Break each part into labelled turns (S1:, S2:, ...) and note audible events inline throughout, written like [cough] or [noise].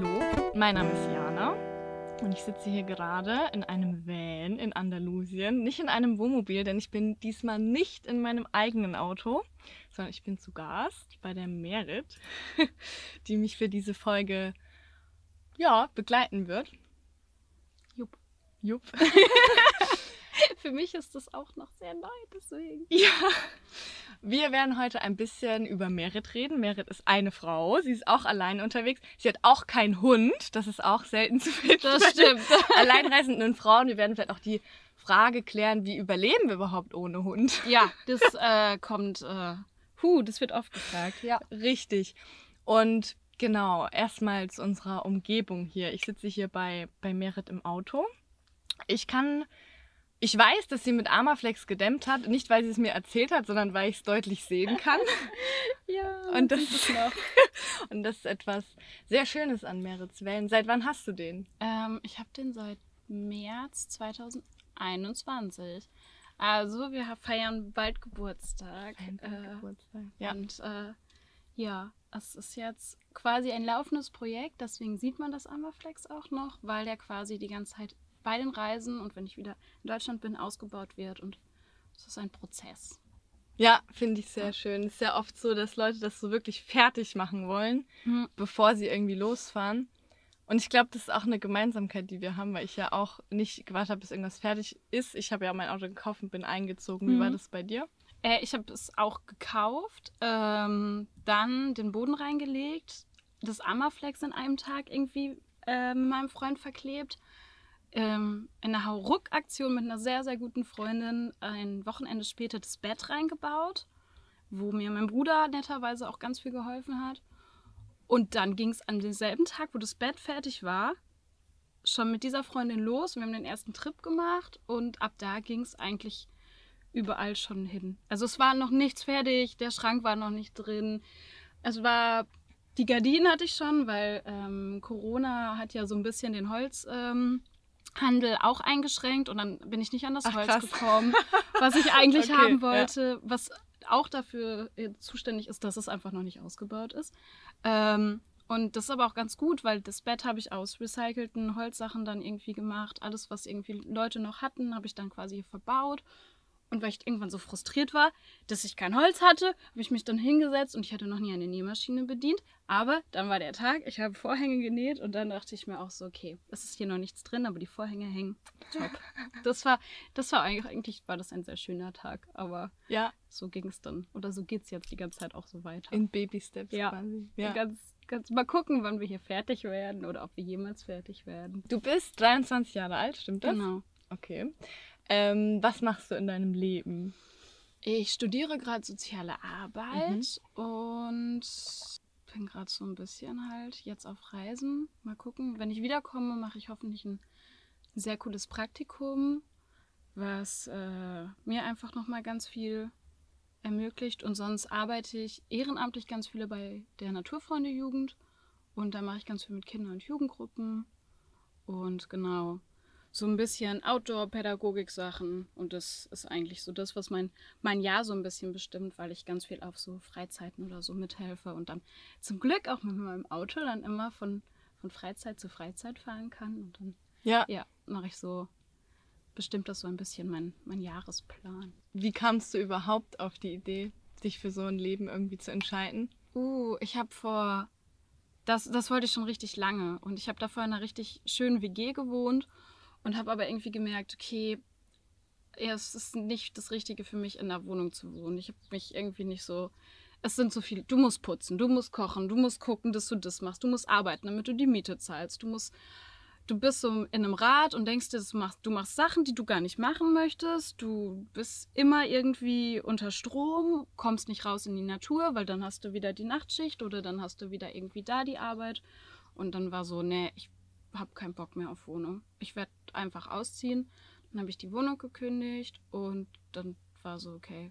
S1: Hallo, mein Name ist Jana und ich sitze hier gerade in einem Van in Andalusien, nicht in einem Wohnmobil, denn ich bin diesmal nicht in meinem eigenen Auto, sondern ich bin zu Gast bei der Merit, [laughs] die mich für diese Folge ja, begleiten wird.
S2: Jupp.
S1: Jupp. [laughs] [laughs]
S2: Für mich ist das auch noch sehr neu, deswegen.
S1: Ja. Wir werden heute ein bisschen über Merit reden. Merit ist eine Frau. Sie ist auch allein unterwegs. Sie hat auch keinen Hund. Das ist auch selten zu finden.
S2: Das stimmt. [laughs]
S1: Alleinreisenden Frauen. Wir werden vielleicht auch die Frage klären, wie überleben wir überhaupt ohne Hund?
S2: Ja, [laughs] das äh, kommt. Äh, huh, das wird oft gefragt. Ja.
S1: Richtig. Und genau, erstmal zu unserer Umgebung hier. Ich sitze hier bei, bei Merit im Auto. Ich kann ich weiß, dass sie mit Armaflex gedämmt hat, nicht weil sie es mir erzählt hat, sondern weil ich es deutlich sehen kann. [laughs]
S2: ja,
S1: und das, ist, [laughs] und das ist etwas sehr Schönes an Merits Wellen. Seit wann hast du den?
S2: Ähm, ich habe den seit März 2021. Also wir feiern bald Geburtstag.
S1: Äh, Geburtstag. Ja.
S2: Und äh, ja, es ist jetzt quasi ein laufendes Projekt, deswegen sieht man das Armaflex auch noch, weil der quasi die ganze Zeit bei den Reisen und wenn ich wieder in Deutschland bin, ausgebaut wird. Und es ist ein Prozess.
S1: Ja, finde ich sehr ja. schön. Es ist ja oft so, dass Leute das so wirklich fertig machen wollen, mhm. bevor sie irgendwie losfahren. Und ich glaube, das ist auch eine Gemeinsamkeit, die wir haben, weil ich ja auch nicht gewartet habe, bis irgendwas fertig ist. Ich habe ja mein Auto gekauft und bin eingezogen. Wie mhm. war das bei dir?
S2: Äh, ich habe es auch gekauft, ähm, dann den Boden reingelegt, das Amaflex in einem Tag irgendwie äh, mit meinem Freund verklebt ähm, in einer Hauruck-Aktion mit einer sehr, sehr guten Freundin ein Wochenende später das Bett reingebaut, wo mir mein Bruder netterweise auch ganz viel geholfen hat. Und dann ging es an demselben Tag, wo das Bett fertig war, schon mit dieser Freundin los. Wir haben den ersten Trip gemacht und ab da ging es eigentlich überall schon hin. Also es war noch nichts fertig, der Schrank war noch nicht drin. Es war, die Gardinen hatte ich schon, weil ähm, Corona hat ja so ein bisschen den Holz... Ähm, Handel auch eingeschränkt und dann bin ich nicht an das Ach, Holz krass. gekommen, [laughs] was ich eigentlich okay, haben wollte, ja. was auch dafür äh, zuständig ist, dass es einfach noch nicht ausgebaut ist. Ähm, und das ist aber auch ganz gut, weil das Bett habe ich aus recycelten Holzsachen dann irgendwie gemacht. Alles, was irgendwie Leute noch hatten, habe ich dann quasi verbaut und weil ich irgendwann so frustriert war, dass ich kein Holz hatte, habe ich mich dann hingesetzt und ich hatte noch nie eine Nähmaschine bedient. Aber dann war der Tag, ich habe Vorhänge genäht und dann dachte ich mir auch so, okay, es ist hier noch nichts drin, aber die Vorhänge hängen. Top. [laughs] Das war, das war eigentlich, eigentlich war das ein sehr schöner Tag, aber ja, so ging es dann. Oder so geht es jetzt die ganze Zeit auch so weiter.
S1: In Baby-Steps
S2: ja. quasi. Ja, ganz, ganz mal gucken, wann wir hier fertig werden oder ob wir jemals fertig werden.
S1: Du bist 23 Jahre alt, stimmt das?
S2: Genau.
S1: Okay. Ähm, was machst du in deinem Leben?
S2: Ich studiere gerade soziale Arbeit mhm. und bin gerade so ein bisschen halt jetzt auf Reisen. Mal gucken. Wenn ich wiederkomme, mache ich hoffentlich ein sehr cooles Praktikum, was äh, mir einfach nochmal ganz viel ermöglicht. Und sonst arbeite ich ehrenamtlich ganz viele bei der Naturfreunde Jugend. Und da mache ich ganz viel mit Kinder- und Jugendgruppen. Und genau, so ein bisschen Outdoor-Pädagogik-Sachen. Und das ist eigentlich so das, was mein, mein Jahr so ein bisschen bestimmt, weil ich ganz viel auf so Freizeiten oder so mithelfe und dann zum Glück auch mit meinem Auto dann immer von, von Freizeit zu Freizeit fahren kann. Und dann ja. Ja, mache ich so, bestimmt das so ein bisschen mein, mein Jahresplan.
S1: Wie kamst du überhaupt auf die Idee, dich für so ein Leben irgendwie zu entscheiden?
S2: Uh, ich habe vor das, das wollte ich schon richtig lange. Und ich habe davor in einer richtig schönen WG gewohnt und habe aber irgendwie gemerkt, okay, ja, es ist nicht das Richtige für mich, in der Wohnung zu wohnen. Ich habe mich irgendwie nicht so. Es sind so viele. Du musst putzen, du musst kochen, du musst gucken, dass du das machst, du musst arbeiten, damit du die Miete zahlst. Du musst. Du bist so in einem Rad und denkst dir, du machst, du machst Sachen, die du gar nicht machen möchtest. Du bist immer irgendwie unter Strom, kommst nicht raus in die Natur, weil dann hast du wieder die Nachtschicht oder dann hast du wieder irgendwie da die Arbeit. Und dann war so, nee, ich habe keinen Bock mehr auf Wohnung. Ich werde einfach ausziehen. Dann habe ich die Wohnung gekündigt und dann war so, okay.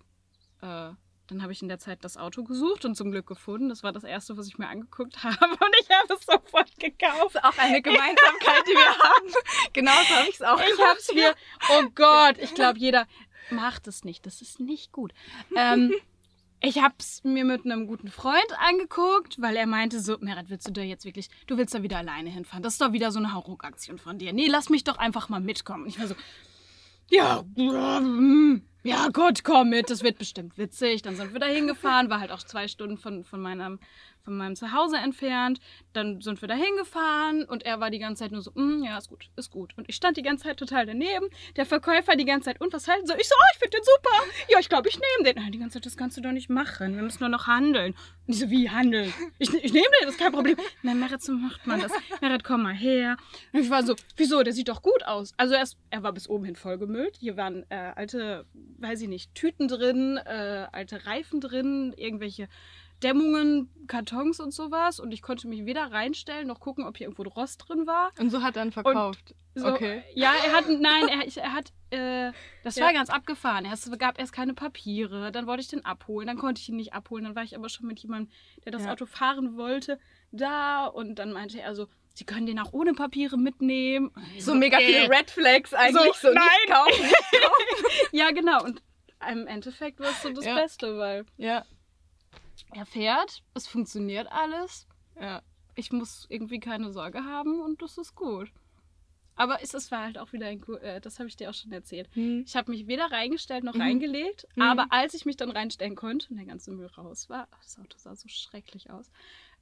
S2: Äh, dann habe ich in der Zeit das Auto gesucht und zum Glück gefunden. Das war das erste, was ich mir angeguckt [laughs] habe und ich habe es sofort gekauft. Das
S1: ist auch eine Gemeinsamkeit, die wir [laughs] haben. Genauso habe ich es auch.
S2: Ich habe es mir. Oh Gott, ich glaube, jeder macht es nicht. Das ist nicht gut. Ähm, [laughs] ich hab's mir mit einem guten Freund angeguckt, weil er meinte so, Merit, willst du da jetzt wirklich, du willst da wieder alleine hinfahren? Das ist doch wieder so eine Hauruck-Aktion von dir. Nee, lass mich doch einfach mal mitkommen. Und ich war so, ja, ja, gut, komm mit, das wird bestimmt witzig. Dann sind wir da hingefahren, war halt auch zwei Stunden von, von meinem von meinem Zuhause entfernt. Dann sind wir da hingefahren und er war die ganze Zeit nur so, mm, ja, ist gut, ist gut. Und ich stand die ganze Zeit total daneben. Der Verkäufer die ganze Zeit, und was halten Sie? Ich so, oh, ich finde den super. Ja, ich glaube, ich nehme den. Nein, die ganze Zeit, das kannst du doch nicht machen. Wir müssen nur noch handeln. Und ich so, wie handeln? Ich, ich nehme den, das ist kein Problem. Nein, Merit, so macht man das. Merit, komm mal her. Und ich war so, wieso? Der sieht doch gut aus. Also erst, er war bis oben hin vollgemüllt. Hier waren äh, alte, weiß ich nicht, Tüten drin, äh, alte Reifen drin, irgendwelche Dämmungen, Kartons und sowas. Und ich konnte mich weder reinstellen noch gucken, ob hier irgendwo Rost drin war.
S1: Und so hat er dann verkauft.
S2: So,
S1: okay.
S2: Ja, er hat, nein, er, er hat, äh, das
S1: Ja.
S2: war ganz abgefahren. Er, es gab erst keine Papiere, dann wollte ich den abholen, dann konnte ich ihn nicht abholen, dann war ich aber schon mit jemandem, der das
S1: Ja.
S2: Auto fahren wollte, da und dann meinte er so, Sie können den auch ohne Papiere mitnehmen.
S1: So mega
S2: äh,
S1: viele Red Flags eigentlich. So,
S2: nein.
S1: nicht kaufen. [laughs]
S2: Ja, genau. Und im Endeffekt war es so das
S1: Ja.
S2: Beste, weil
S1: ja,
S2: er fährt, es funktioniert alles,
S1: ja.
S2: ich muss irgendwie keine Sorge haben und das ist gut. Aber es, es war halt auch wieder ein, äh, das habe ich dir auch schon erzählt.
S1: Hm.
S2: Ich habe mich weder reingestellt noch
S1: Mhm.
S2: reingelegt,
S1: Mhm.
S2: aber als ich mich dann reinstellen konnte und der ganze Müll raus war, ach, das Auto sah so schrecklich aus.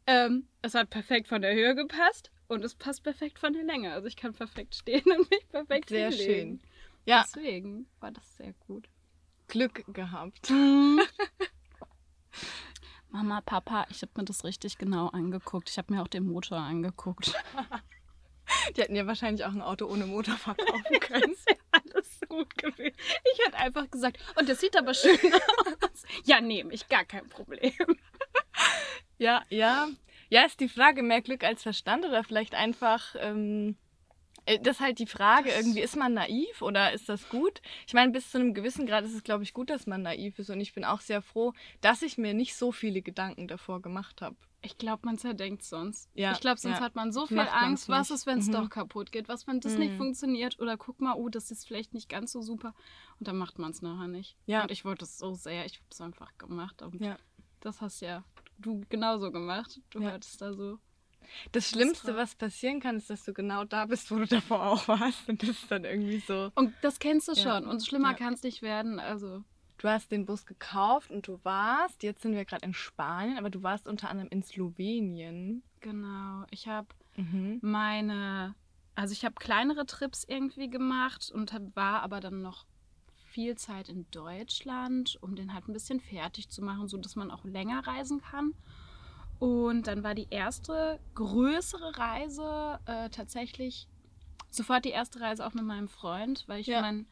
S2: Ähm, es hat perfekt von der Höhe gepasst und es passt perfekt von der Länge. Also ich kann perfekt stehen [laughs] und mich perfekt
S1: Sehr
S2: hinlegen.
S1: schön. Ja,
S2: Deswegen war das sehr gut.
S1: Glück gehabt. [laughs] [laughs]
S2: Mama, Papa, ich habe mir das richtig genau angeguckt. Ich habe mir auch den Motor angeguckt.
S1: Die hätten ja wahrscheinlich auch ein Auto ohne Motor verkaufen können.
S2: Das wäre alles gut gewesen. Ich hätte einfach gesagt, und das sieht aber schön aus. Ja, nehme ich, gar kein Problem.
S1: Ja, ja. Ja, ist die Frage, mehr Glück als Verstand oder vielleicht einfach, ähm, äh, das ist halt die Frage, irgendwie, ist man naiv oder ist das gut? Ich meine, bis zu einem gewissen Grad ist es, glaube ich, gut, dass man naiv ist und ich bin auch sehr froh, dass ich mir nicht so viele Gedanken davor gemacht habe.
S2: Ich glaube, man zerdenkt sonst.
S1: Ja,
S2: ich glaube, sonst
S1: ja.
S2: hat man so viel
S1: Macht
S2: Angst. Was
S1: nicht.
S2: ist, wenn es
S1: Mhm.
S2: doch kaputt geht? Was, wenn das nicht
S1: Mhm.
S2: funktioniert? Oder guck mal, oh, das ist vielleicht nicht ganz so super. Und dann macht man es nachher nicht.
S1: Ja.
S2: Und ich wollte es so sehr. Ich habe es einfach gemacht. Und
S1: Ja.
S2: das hast ja du genauso gemacht. Du
S1: Ja.
S2: hattest da so.
S1: Das Schlimmste, was passieren kann, ist, dass du genau da bist, wo du davor auch warst. Und das ist dann irgendwie so.
S2: Und das kennst du
S1: Ja.
S2: schon. Und schlimmer
S1: Ja.
S2: kann es nicht werden. Also.
S1: Du hast den Bus gekauft und du warst, jetzt sind wir gerade in Spanien, aber du warst unter anderem in Slowenien.
S2: Genau. Ich habe
S1: Mhm.
S2: meine, also ich habe kleinere Trips irgendwie gemacht und hab, war aber dann noch viel Zeit in Deutschland, um den halt ein bisschen fertig zu machen, so dass man auch länger reisen kann. Und dann war die erste größere Reise äh, tatsächlich sofort die erste Reise auch mit meinem Freund, weil ich
S1: Ja.
S2: mein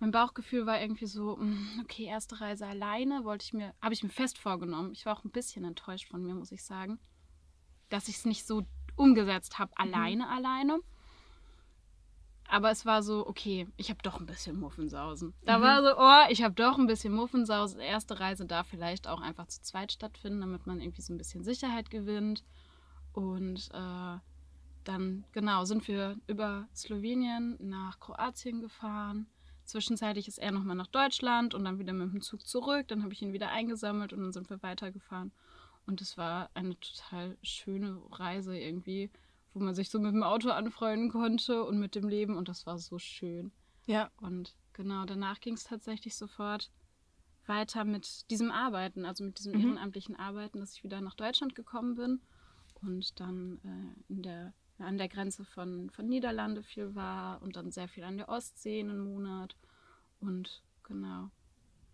S2: mein Bauchgefühl war irgendwie so, mm, okay, erste Reise alleine, wollte ich mir, habe ich mir fest vorgenommen. Ich war auch ein bisschen enttäuscht von mir, muss ich sagen, dass ich es nicht so umgesetzt habe, alleine, alleine. Aber es war so, okay, ich habe doch ein bisschen Muffensausen. Da
S1: Mhm.
S2: war so, oh, ich habe doch ein bisschen Muffensausen. Erste Reise darf vielleicht auch einfach zu zweit stattfinden, damit man irgendwie so ein bisschen Sicherheit gewinnt. Und äh, dann, genau, sind wir über Slowenien nach Kroatien gefahren. Zwischenzeitlich ist er nochmal nach Deutschland und dann wieder mit dem Zug zurück. Dann habe ich ihn wieder eingesammelt und dann sind wir weitergefahren. Und es war eine total schöne Reise irgendwie, wo man sich so mit dem Auto anfreunden konnte und mit dem Leben. Und das war so schön.
S1: Ja.
S2: Und genau, danach ging es tatsächlich sofort weiter mit diesem Arbeiten, also mit diesem
S1: Mhm.
S2: ehrenamtlichen Arbeiten, dass ich wieder nach Deutschland gekommen bin und dann äh, in der, an der Grenze von, von Niederlande viel war und dann sehr viel an der Ostsee einen Monat. Und genau,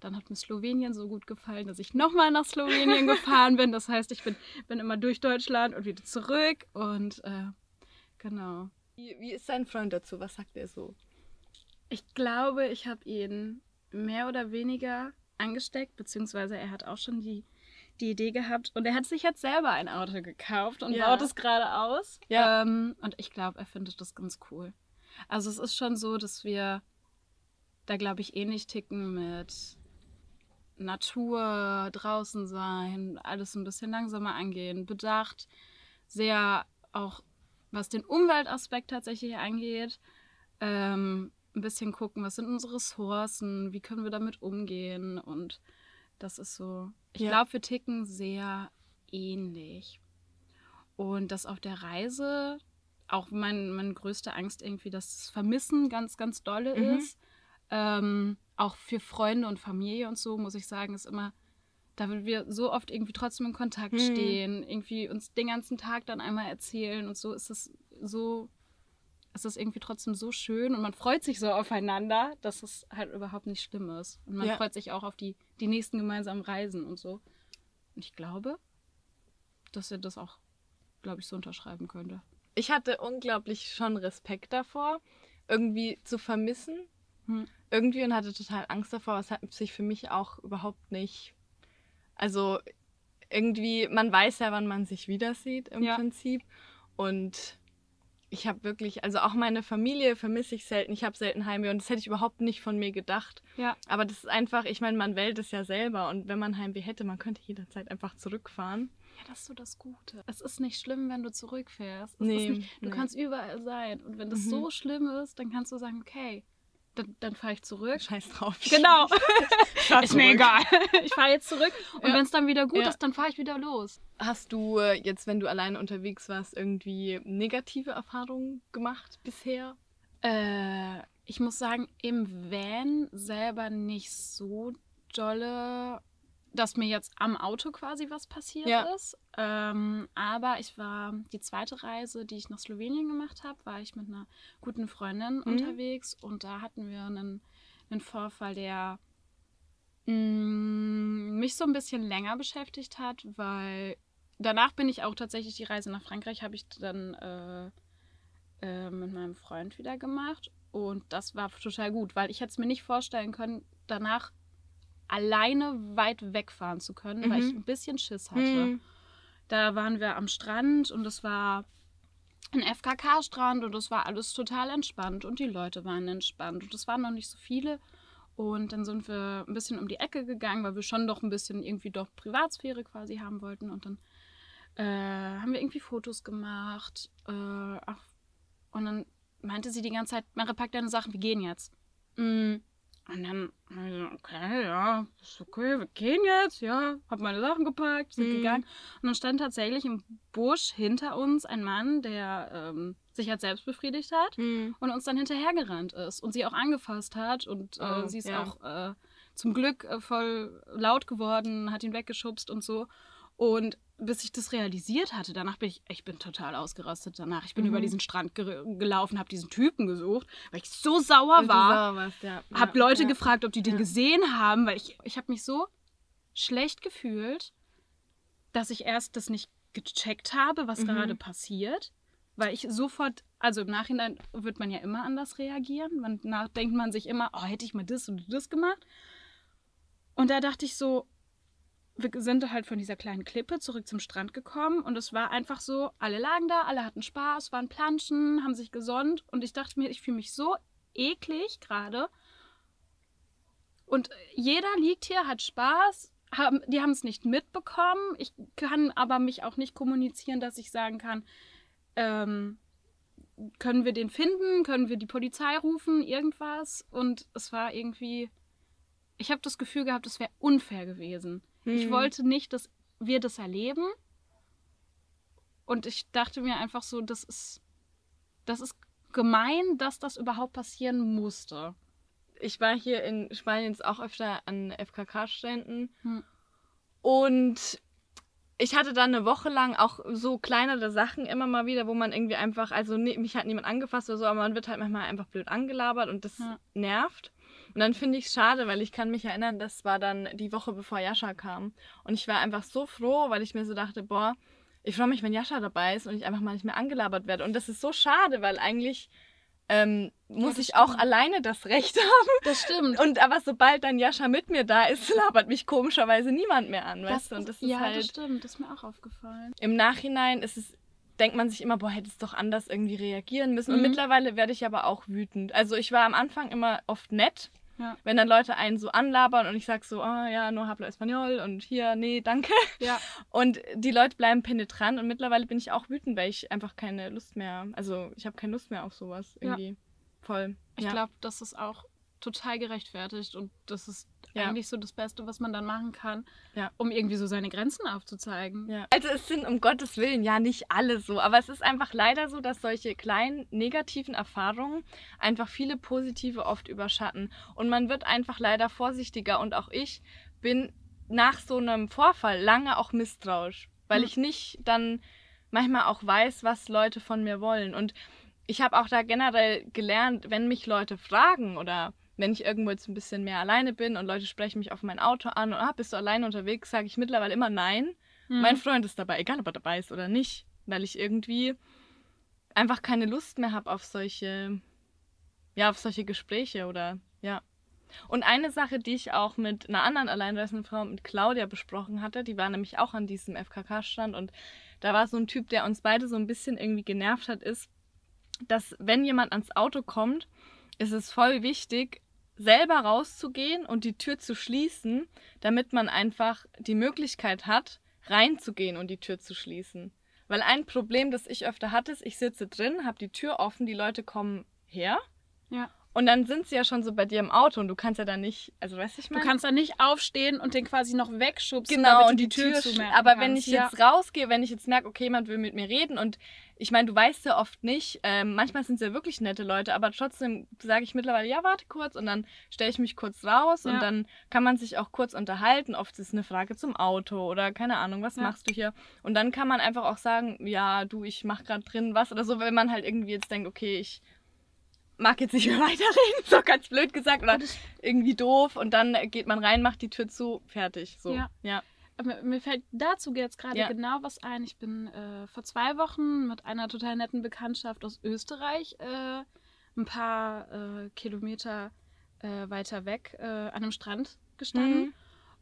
S2: dann hat mir Slowenien so gut gefallen, dass ich nochmal nach Slowenien [laughs] gefahren bin. Das heißt, ich bin, bin immer durch Deutschland und wieder zurück und äh, genau.
S1: Wie, wie ist dein Freund dazu? Was sagt er so?
S2: Ich glaube, ich habe ihn mehr oder weniger angesteckt, beziehungsweise er hat auch schon die, die Idee gehabt und er hat sich jetzt selber ein Auto gekauft und
S1: Ja.
S2: baut es gerade aus.
S1: Ja.
S2: Ähm, und ich glaube, er findet das ganz cool. Also es ist schon so, dass wir da, glaube ich, ähnlich ticken mit Natur, draußen sein, alles ein bisschen langsamer angehen, bedacht, sehr auch was den Umweltaspekt tatsächlich angeht, ähm, ein bisschen gucken, was sind unsere Ressourcen, wie können wir damit umgehen und Das ist so. Ich
S1: Ja.
S2: glaube, wir ticken sehr ähnlich. Und dass auf der Reise auch mein, meine größte Angst irgendwie das Vermissen ganz, ganz dolle
S1: Mhm.
S2: ist. Ähm, auch für Freunde und Familie und so, muss ich sagen, ist immer, da wir so oft irgendwie trotzdem in Kontakt
S1: Mhm.
S2: stehen, irgendwie uns den ganzen Tag dann einmal erzählen und so ist es so, ist es irgendwie trotzdem so schön und man freut sich so aufeinander, dass es halt überhaupt nicht schlimm ist. Und man
S1: Ja.
S2: freut sich auch auf die, die nächsten gemeinsamen Reisen und so. Und ich glaube, dass er das auch, glaube ich, so unterschreiben könnte.
S1: Ich hatte unglaublich schon Respekt davor, irgendwie zu vermissen.
S2: Hm.
S1: Irgendwie und hatte total Angst davor. Es hat sich für mich auch überhaupt nicht. Also irgendwie, man weiß ja, wann man sich wieder sieht im
S2: Ja.
S1: Prinzip. Und ich habe wirklich, also auch meine Familie vermisse ich selten. Ich habe selten Heimweh und das hätte ich überhaupt nicht von mir gedacht.
S2: Ja.
S1: Aber das ist einfach, ich meine, man wählt es ja selber und wenn man Heimweh hätte, man könnte jederzeit einfach zurückfahren.
S2: Ja, das ist so das Gute. Es ist nicht schlimm, wenn du zurückfährst. Es
S1: Nee,
S2: nicht, du
S1: nee.
S2: kannst überall sein. Und wenn das
S1: Mhm.
S2: so schlimm ist, dann kannst du sagen, okay, dann, dann fahre ich zurück.
S1: Scheiß drauf. [laughs]
S2: Genau. ist mir egal. Ich fahre jetzt zurück und
S1: Ja.
S2: wenn es dann wieder gut
S1: Ja.
S2: ist, dann fahre ich wieder los.
S1: Hast du äh, jetzt, wenn du alleine unterwegs warst, irgendwie negative Erfahrungen gemacht bisher?
S2: Äh, ich muss sagen, im Van selber nicht so dolle, dass mir jetzt am Auto quasi was passiert
S1: Ja.
S2: ist. Ähm, aber ich war, die zweite Reise, die ich nach Slowenien gemacht habe, war ich mit einer guten Freundin
S1: Mhm.
S2: unterwegs und da hatten wir einen, einen Vorfall, der mh, mich so ein bisschen länger beschäftigt hat, weil danach bin ich auch tatsächlich die Reise nach Frankreich, habe ich dann äh, äh, mit meinem Freund wieder gemacht. Und das war total gut, weil ich hätte es mir nicht vorstellen können, danach alleine weit wegfahren zu können, weil
S1: Mhm.
S2: ich ein bisschen Schiss hatte.
S1: Hm.
S2: Da waren wir am Strand und es war ein FKK-Strand und es war alles total entspannt und die Leute waren entspannt und es waren noch nicht so viele. Und dann sind wir ein bisschen um die Ecke gegangen, weil wir schon doch ein bisschen irgendwie doch Privatsphäre quasi haben wollten. Und dann äh, haben wir irgendwie Fotos gemacht. Äh, ach, und dann meinte sie die ganze Zeit, Mare, pack deine Sachen, wir gehen jetzt. Mm. Und dann, okay, ja, ist okay, wir gehen jetzt, ja. Hab meine Sachen gepackt, sind
S1: Mhm.
S2: gegangen. Und dann stand tatsächlich im Busch hinter uns ein Mann, der ähm, sich halt selbst befriedigt hat
S1: Hm.
S2: und uns dann hinterhergerannt ist und sie auch angefasst hat. Und äh,
S1: Oh,
S2: sie ist
S1: ja.
S2: auch äh, zum Glück äh, voll laut geworden, hat ihn weggeschubst und so. Und bis ich das realisiert hatte, danach bin ich, ich bin total ausgerastet danach. Ich bin
S1: Mhm.
S2: über diesen Strand ge gelaufen, habe diesen Typen gesucht, weil ich so sauer
S1: Weil
S2: war.
S1: sauer warst, ja.
S2: Hab
S1: ja,
S2: Leute
S1: ja.
S2: gefragt, ob die den gesehen haben, weil ich, ich habe mich so schlecht gefühlt, dass ich erst das nicht gecheckt habe, was
S1: Mhm.
S2: gerade passiert. Weil ich sofort, also im Nachhinein wird man ja immer anders reagieren. Man nach, denkt man sich immer, oh, hätte ich mal das und das gemacht. Und da dachte ich so, wir sind halt von dieser kleinen Klippe zurück zum Strand gekommen und es war einfach so, alle lagen da, alle hatten Spaß, waren planschen, haben sich gesonnt und ich dachte mir, ich fühle mich so eklig gerade. Und jeder liegt hier, hat Spaß, haben, die haben es nicht mitbekommen. Ich kann aber mich auch nicht kommunizieren, dass ich sagen kann, ähm, können wir den finden, können wir die Polizei rufen, irgendwas. Und es war irgendwie, ich habe das Gefühl gehabt, es wäre unfair gewesen. Ich
S1: Hm.
S2: wollte nicht, dass wir das erleben. Und ich dachte mir einfach so, das ist, das ist gemein, dass das überhaupt passieren musste.
S1: Ich war hier in Spanien jetzt auch öfter an FKK-Ständen
S2: Hm.
S1: und ich hatte dann eine Woche lang auch so kleinere Sachen immer mal wieder, wo man irgendwie einfach, also mich hat niemand angefasst oder so, aber man wird halt manchmal einfach blöd angelabert und das
S2: Ja.
S1: nervt. Und dann finde ich es schade, weil ich kann mich erinnern, das war dann die Woche bevor Jascha kam. Und ich war einfach so froh, weil ich mir so dachte, boah, ich freue mich, wenn Jascha dabei ist und ich einfach mal nicht mehr angelabert werde. Und das ist so schade, weil eigentlich ähm, muss
S2: das
S1: ich auch
S2: stimmt.
S1: alleine das Recht haben.
S2: Das stimmt.
S1: Und aber sobald dann Jascha mit mir da ist, labert mich komischerweise niemand mehr an, weißt du? Und das ist
S2: ja,
S1: halt
S2: das stimmt. Das ist mir auch aufgefallen.
S1: im Nachhinein ist es, denkt man sich immer, boah, hätte es doch anders irgendwie reagieren müssen. Und
S2: Mhm.
S1: mittlerweile werde ich aber auch wütend. Also ich war am Anfang immer oft nett,
S2: Ja.
S1: wenn dann Leute einen so anlabern und ich sag so, ah ja, no hablo español und hier, nee, danke.
S2: Ja. [laughs]
S1: Und die Leute bleiben penetrant und mittlerweile bin ich auch wütend, weil ich einfach keine Lust mehr, also ich habe keine Lust mehr auf sowas
S2: Ja.
S1: irgendwie. Voll.
S2: Ich
S1: ja.
S2: glaube, das ist auch total gerechtfertigt und das ist
S1: Ja.
S2: eigentlich so das Beste, was man dann machen kann,
S1: Ja.
S2: um irgendwie so seine Grenzen aufzuzeigen.
S1: Ja. Also es sind um Gottes Willen ja nicht alle so, aber es ist einfach leider so, dass solche kleinen negativen Erfahrungen einfach viele positive oft überschatten und man wird einfach leider vorsichtiger und auch ich bin nach so einem Vorfall lange auch misstrauisch, weil
S2: Mhm.
S1: ich nicht dann manchmal auch weiß, was Leute von mir wollen und ich habe auch da generell gelernt, wenn mich Leute fragen oder wenn ich irgendwo jetzt ein bisschen mehr alleine bin und Leute sprechen mich auf mein Auto an und ah, bist du alleine unterwegs, sage ich mittlerweile immer nein.
S2: Mhm.
S1: Mein Freund ist dabei, egal ob er dabei ist oder nicht, weil ich irgendwie einfach keine Lust mehr habe auf solche, ja, auf solche Gespräche oder ja. Und eine Sache, die ich auch mit einer anderen alleinreisenden Frau, mit Claudia, besprochen hatte, die war nämlich auch an diesem FKK-Stand und da war so ein Typ, der uns beide so ein bisschen irgendwie genervt hat, ist, dass wenn jemand ans Auto kommt, ist es voll wichtig, selber rauszugehen und die Tür zu schließen, damit man einfach die Möglichkeit hat, reinzugehen und die Tür zu schließen. Weil ein Problem, das ich öfter hatte, ist, ich sitze drin, habe die Tür offen, die Leute kommen her
S2: Ja.
S1: Und dann sind sie ja schon so bei dir im Auto und du kannst ja dann nicht, also weißt du, ich
S2: Du
S1: meine?
S2: kannst dann nicht aufstehen und den quasi noch wegschubsen,
S1: Genau, und
S2: du
S1: die Tür,
S2: zu
S1: sch- Aber wenn ich
S2: ja.
S1: jetzt rausgehe, wenn ich jetzt merke, okay, jemand will mit mir reden und ich meine, du weißt ja oft nicht, ähm, manchmal sind es ja wirklich nette Leute, aber trotzdem sage ich mittlerweile, ja, warte kurz und dann stelle ich mich kurz raus
S2: Ja.
S1: und dann kann man sich auch kurz unterhalten. Oft ist es eine Frage zum Auto oder keine Ahnung, was
S2: Ja.
S1: machst du hier? Und dann kann man einfach auch sagen, ja, du, ich mache gerade drin was oder so, wenn man halt irgendwie jetzt denkt, okay, ich mag jetzt nicht mehr weiterreden, [laughs] so ganz blöd gesagt oder irgendwie doof und dann geht man rein, macht die Tür zu, fertig, so.
S2: Ja.
S1: ja.
S2: Aber mir fällt dazu jetzt gerade
S1: Ja.
S2: genau was ein. Ich bin äh, vor zwei Wochen mit einer total netten Bekanntschaft aus Österreich äh, ein paar äh, Kilometer äh, weiter weg äh, an einem Strand gestanden.
S1: Mhm.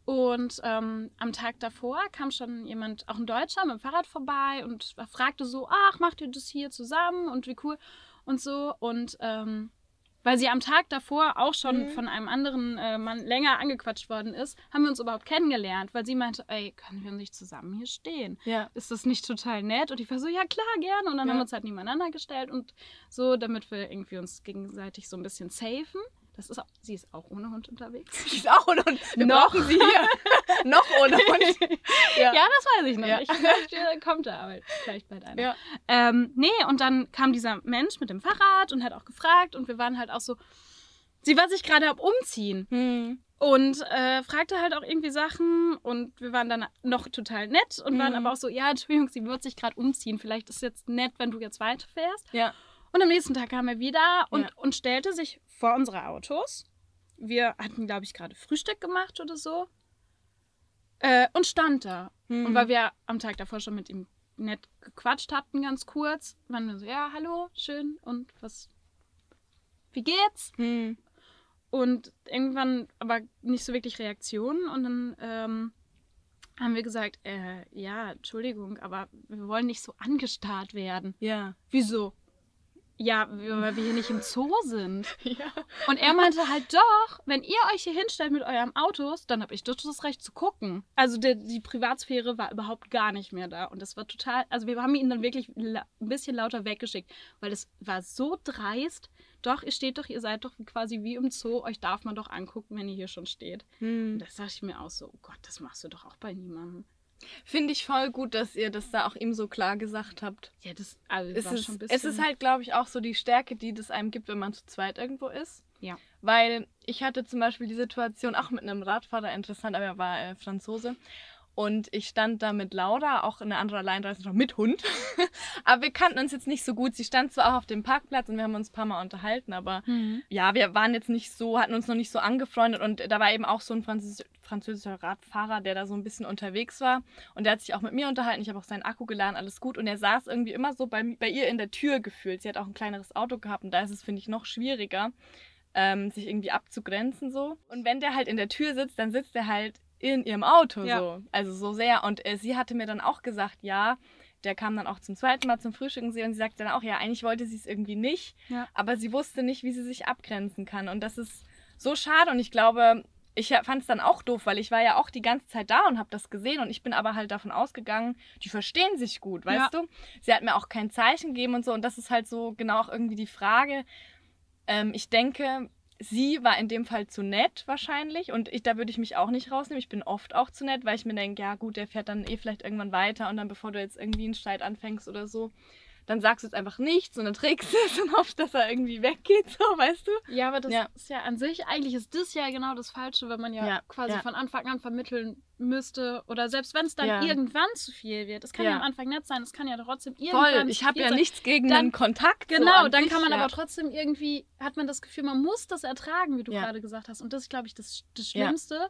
S2: Und ähm, am Tag davor kam schon jemand, auch ein Deutscher, mit dem Fahrrad vorbei und fragte so, ach, macht ihr das hier zusammen und wie cool und so. Und ähm, weil sie am Tag davor auch schon
S1: Mhm.
S2: von einem anderen äh, Mann länger angequatscht worden ist, haben wir uns überhaupt kennengelernt, weil sie meinte, ey, können wir nicht zusammen hier stehen?
S1: Ja.
S2: Ist das nicht total nett? Und ich war so, ja klar, gerne. Und dann
S1: Ja.
S2: haben wir uns halt nebeneinander gestellt und so, damit wir irgendwie uns gegenseitig so ein bisschen safen. Das ist auch, sie ist auch ohne Hund unterwegs.
S1: Die ist auch ohne Hund. Wir
S2: Noch.
S1: sie hier. [laughs] Noch ohne Hund. [laughs]
S2: Ja, das weiß ich noch
S1: Ja.
S2: nicht. Vielleicht kommt da aber vielleicht bald einer.
S1: Ja.
S2: Ähm, nee, und dann kam dieser Mensch mit dem Fahrrad und hat auch gefragt und wir waren halt auch so, sie war sich gerade am Umziehen
S1: Hm.
S2: und äh, fragte halt auch irgendwie Sachen und wir waren dann noch total nett und waren
S1: Mhm.
S2: aber auch so, ja, Entschuldigung, sie wird sich gerade umziehen, vielleicht ist es jetzt nett, wenn du jetzt weiterfährst.
S1: Ja.
S2: Und am nächsten Tag kam er wieder und,
S1: Ja.
S2: und stellte sich vor unsere Autos. Wir hatten, glaube ich, gerade Frühstück gemacht oder so. Äh, und stand da.
S1: Hm.
S2: Und weil wir am Tag davor schon mit ihm nett gequatscht hatten, ganz kurz, waren wir so, ja, hallo, schön, und was, wie geht's?
S1: Hm.
S2: Und irgendwann aber nicht so wirklich Reaktionen und dann ähm, haben wir gesagt, äh, ja, Entschuldigung, aber wir wollen nicht so angestarrt werden.
S1: Ja.
S2: Wieso? Ja, weil wir hier nicht im Zoo sind. [laughs]
S1: Ja.
S2: Und er meinte halt doch, wenn ihr euch hier hinstellt mit eurem Autos, dann habe ich doch das Recht zu gucken. Also der, die Privatsphäre war überhaupt gar nicht mehr da. Und das war total, also wir haben ihn dann wirklich ein bisschen lauter weggeschickt, weil das war so dreist. Doch, ihr steht doch, ihr seid doch quasi wie im Zoo, euch darf man doch angucken, wenn ihr hier schon steht. Und
S1: Hm.
S2: das dachte ich mir auch so, oh Gott, das machst du doch auch bei niemandem.
S1: Finde ich voll gut, dass ihr das da auch ihm so klar gesagt habt.
S2: Ja, das also,
S1: Es
S2: war
S1: ist,
S2: schon ein bisschen...
S1: es ist halt, glaube ich, auch so die Stärke, die das einem gibt, wenn man zu zweit irgendwo ist.
S2: Ja.
S1: Weil ich hatte zum Beispiel die Situation auch mit einem Radfahrer, interessant, aber er war äh, Franzose. Und ich stand da mit Laura, auch eine andere Alleinreisende, mit Hund. [laughs] aber wir kannten uns jetzt nicht so gut. Sie stand zwar auch auf dem Parkplatz und wir haben uns ein paar Mal unterhalten, aber
S2: Mhm.
S1: ja, wir waren jetzt nicht so, hatten uns noch nicht so angefreundet und da war eben auch so ein Französ französischer Radfahrer, der da so ein bisschen unterwegs war und der hat sich auch mit mir unterhalten. Ich habe auch seinen Akku geladen, alles gut und er saß irgendwie immer so bei, bei ihr in der Tür gefühlt. Sie hat auch ein kleineres Auto gehabt und da ist es, finde ich, noch schwieriger, ähm, sich irgendwie abzugrenzen so. Und wenn der halt in der Tür sitzt, dann sitzt er halt in ihrem Auto
S2: Ja.
S1: so. Also so sehr. Und äh, sie hatte mir dann auch gesagt, ja, der kam dann auch zum zweiten Mal zum Frühstücken sie und sie sagte dann auch, ja, eigentlich wollte sie es irgendwie nicht,
S2: Ja.
S1: aber sie wusste nicht, wie sie sich abgrenzen kann. Und das ist so schade und ich glaube, ich fand es dann auch doof, weil ich war ja auch die ganze Zeit da und habe das gesehen und ich bin aber halt davon ausgegangen, die verstehen sich gut, weißt du? Sie hat mir auch kein Zeichen gegeben und so und das ist halt so genau auch irgendwie die Frage. Ähm, ich denke, sie war in dem Fall zu nett wahrscheinlich und ich, da würde ich mich auch nicht rausnehmen. Ich bin oft auch zu nett, weil ich mir denke, ja gut, der fährt dann eh vielleicht irgendwann weiter und dann bevor du jetzt irgendwie einen Streit anfängst oder so, dann sagst du jetzt einfach nichts und dann trägst du es und hoffst, dass er irgendwie weggeht, so, weißt du?
S2: Ja, aber das
S1: Ja.
S2: ist ja an sich, eigentlich ist das ja genau das Falsche, wenn man ja,
S1: Ja,
S2: quasi
S1: ja.
S2: von Anfang an vermitteln müsste. Oder selbst wenn es dann irgendwann zu viel wird. Es kann ja. Am Anfang nett sein, es kann ja trotzdem irgendwann
S1: Voll, ich habe ja
S2: sein.
S1: nichts gegen
S2: Dann-
S1: einen Kontakt. so
S2: Genau,
S1: an
S2: dann
S1: sich,
S2: kann man aber trotzdem irgendwie, hat man das Gefühl, man muss das ertragen, wie du gerade gesagt hast. Und das ist, glaube ich, das, das. Schlimmste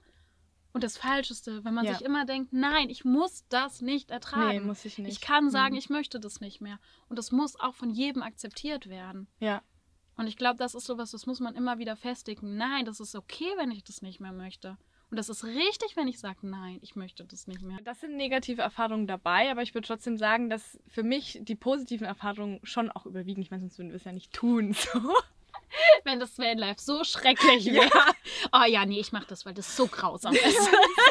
S2: und das Falscheste, wenn man
S1: Ja.
S2: sich immer denkt, nein, ich muss das nicht ertragen.
S1: Nee, muss ich nicht.
S2: ich kann sagen,
S1: Mhm.
S2: ich möchte das nicht mehr. Und das muss auch von jedem akzeptiert werden.
S1: Ja,
S2: Und ich glaube, das ist sowas, das muss man immer wieder festigen. Nein, das ist okay, wenn ich das nicht mehr möchte. Und das ist richtig, wenn ich sage, nein, ich möchte das nicht mehr.
S1: das sind negative Erfahrungen dabei, aber ich würde trotzdem sagen, dass für mich die positiven Erfahrungen schon auch überwiegen. Ich meine, sonst würden wir es ja nicht tun. [laughs] So. [laughs]
S2: Wenn das Vanlife so schrecklich
S1: Ja.
S2: wäre. Oh ja, nee, ich mache das, weil das so grausam ist.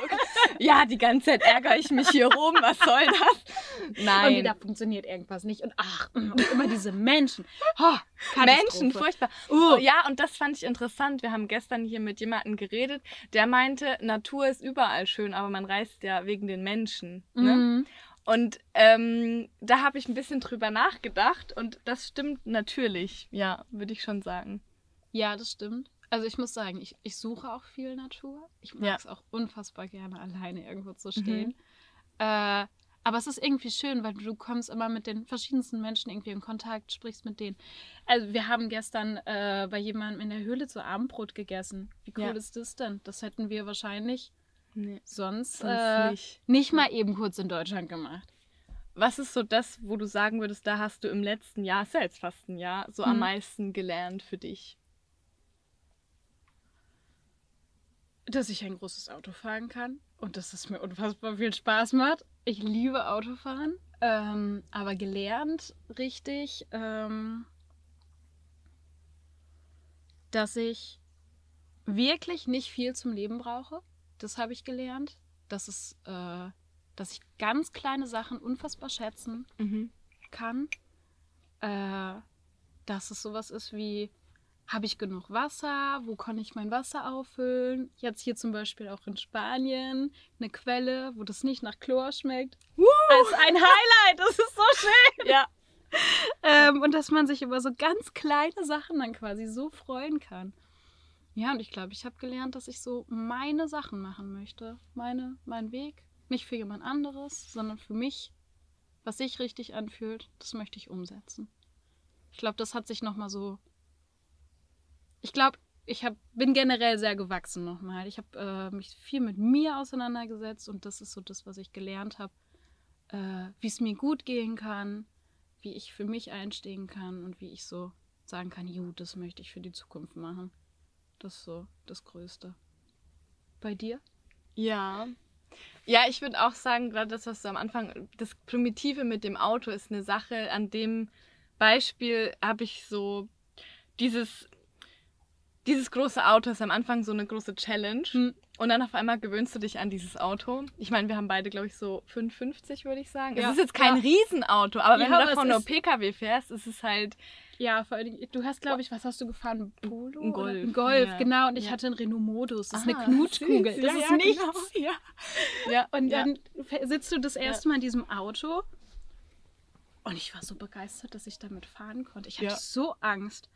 S2: [laughs]
S1: ja, die ganze Zeit ärgere ich mich hier rum. Was soll das?
S2: Und
S1: Nein.
S2: wieder funktioniert irgendwas nicht. Und ach, und immer diese Menschen. Oh,
S1: Menschen, furchtbar.
S2: Uh.
S1: Oh, ja, und das fand ich interessant. Wir haben gestern hier mit jemandem geredet, der meinte, Natur ist überall schön, aber man reist ja wegen den Menschen. Ne?
S2: Mhm.
S1: Und ähm, da habe ich ein bisschen drüber nachgedacht und das stimmt natürlich, ja, würde ich schon sagen.
S2: Ja, das stimmt. Also ich muss sagen, ich, ich suche auch viel Natur. Ich mag
S1: Ja.
S2: es auch unfassbar gerne, [laughs] alleine irgendwo zu stehen. Äh, aber es ist irgendwie schön, weil du kommst immer mit den verschiedensten Menschen irgendwie in Kontakt, sprichst mit denen. Also wir haben gestern äh, bei jemandem in der Höhle zu Abendbrot gegessen. Wie cool
S1: Ja.
S2: ist das denn? Das hätten wir wahrscheinlich
S1: Nee,
S2: sonst,
S1: sonst
S2: äh,
S1: nicht.
S2: nicht mal eben kurz in Deutschland gemacht.
S1: Was ist so das, wo du sagen würdest, da hast du im letzten Jahr, ist ja jetzt fast ein Jahr, so am
S2: Mhm.
S1: meisten gelernt für dich?
S2: dass ich ein großes Auto fahren kann und dass es mir unfassbar viel Spaß macht. Ich liebe Autofahren, ähm, aber gelernt richtig, ähm, dass ich wirklich nicht viel zum Leben brauche. Das habe ich gelernt. Dass, es, äh, dass ich ganz kleine Sachen unfassbar schätzen
S1: Mhm.
S2: kann. Äh, dass es sowas ist wie, habe ich genug Wasser? Wo kann ich mein Wasser auffüllen? Jetzt hier zum Beispiel auch in Spanien eine Quelle, wo das nicht nach Chlor schmeckt. Als ein Highlight, das ist so schön.
S1: Ja.
S2: Ähm, und dass man sich über so ganz kleine Sachen dann quasi so freuen kann. Ja, und ich glaube, ich habe gelernt, dass ich so meine Sachen machen möchte. Meine, meinen Weg. Nicht für jemand anderes, sondern für mich. Was sich richtig anfühlt, das möchte ich umsetzen. Ich glaube, das hat sich nochmal so. Ich glaube, ich hab, bin generell sehr gewachsen nochmal. Ich habe äh, mich viel mit mir auseinandergesetzt und das ist so das, was ich gelernt habe. Äh, wie es mir gut gehen kann, wie ich für mich einstehen kann und wie ich so sagen kann, ju, das möchte ich für die Zukunft machen. Das ist so das Größte. Bei dir?
S1: Ja. Ja, ich würde auch sagen, gerade das, was du am Anfang, das Primitive mit dem Auto ist eine Sache, an dem Beispiel habe ich so dieses, dieses große Auto ist am Anfang so eine große Challenge
S2: Hm.
S1: und dann auf einmal gewöhnst du dich an dieses Auto. Ich meine, wir haben beide, glaube ich, so 5,50 würde ich sagen.
S2: Ja,
S1: Es ist jetzt kein
S2: ja.
S1: Riesenauto, aber wenn
S2: Ja,
S1: du davon nur Pkw fährst, ist es halt,
S2: Ja, vor allem, du hast, glaube ich, was hast du gefahren? Polo?
S1: Ein? Golf,
S2: Ein Golf,
S1: ja.
S2: genau. Und ich
S1: Ja.
S2: hatte einen Renault Modus. Das ist
S1: Ah,
S2: eine Knutschkugel.
S1: süß.
S2: Das
S1: Ja,
S2: ist
S1: ja,
S2: nichts.
S1: genau. [laughs] Ja. ja.
S2: Und
S1: ja.
S2: dann sitzt du das erste Mal in diesem Auto. Und ich war so begeistert, dass ich damit fahren konnte. Ich hatte
S1: Ja.
S2: so Angst.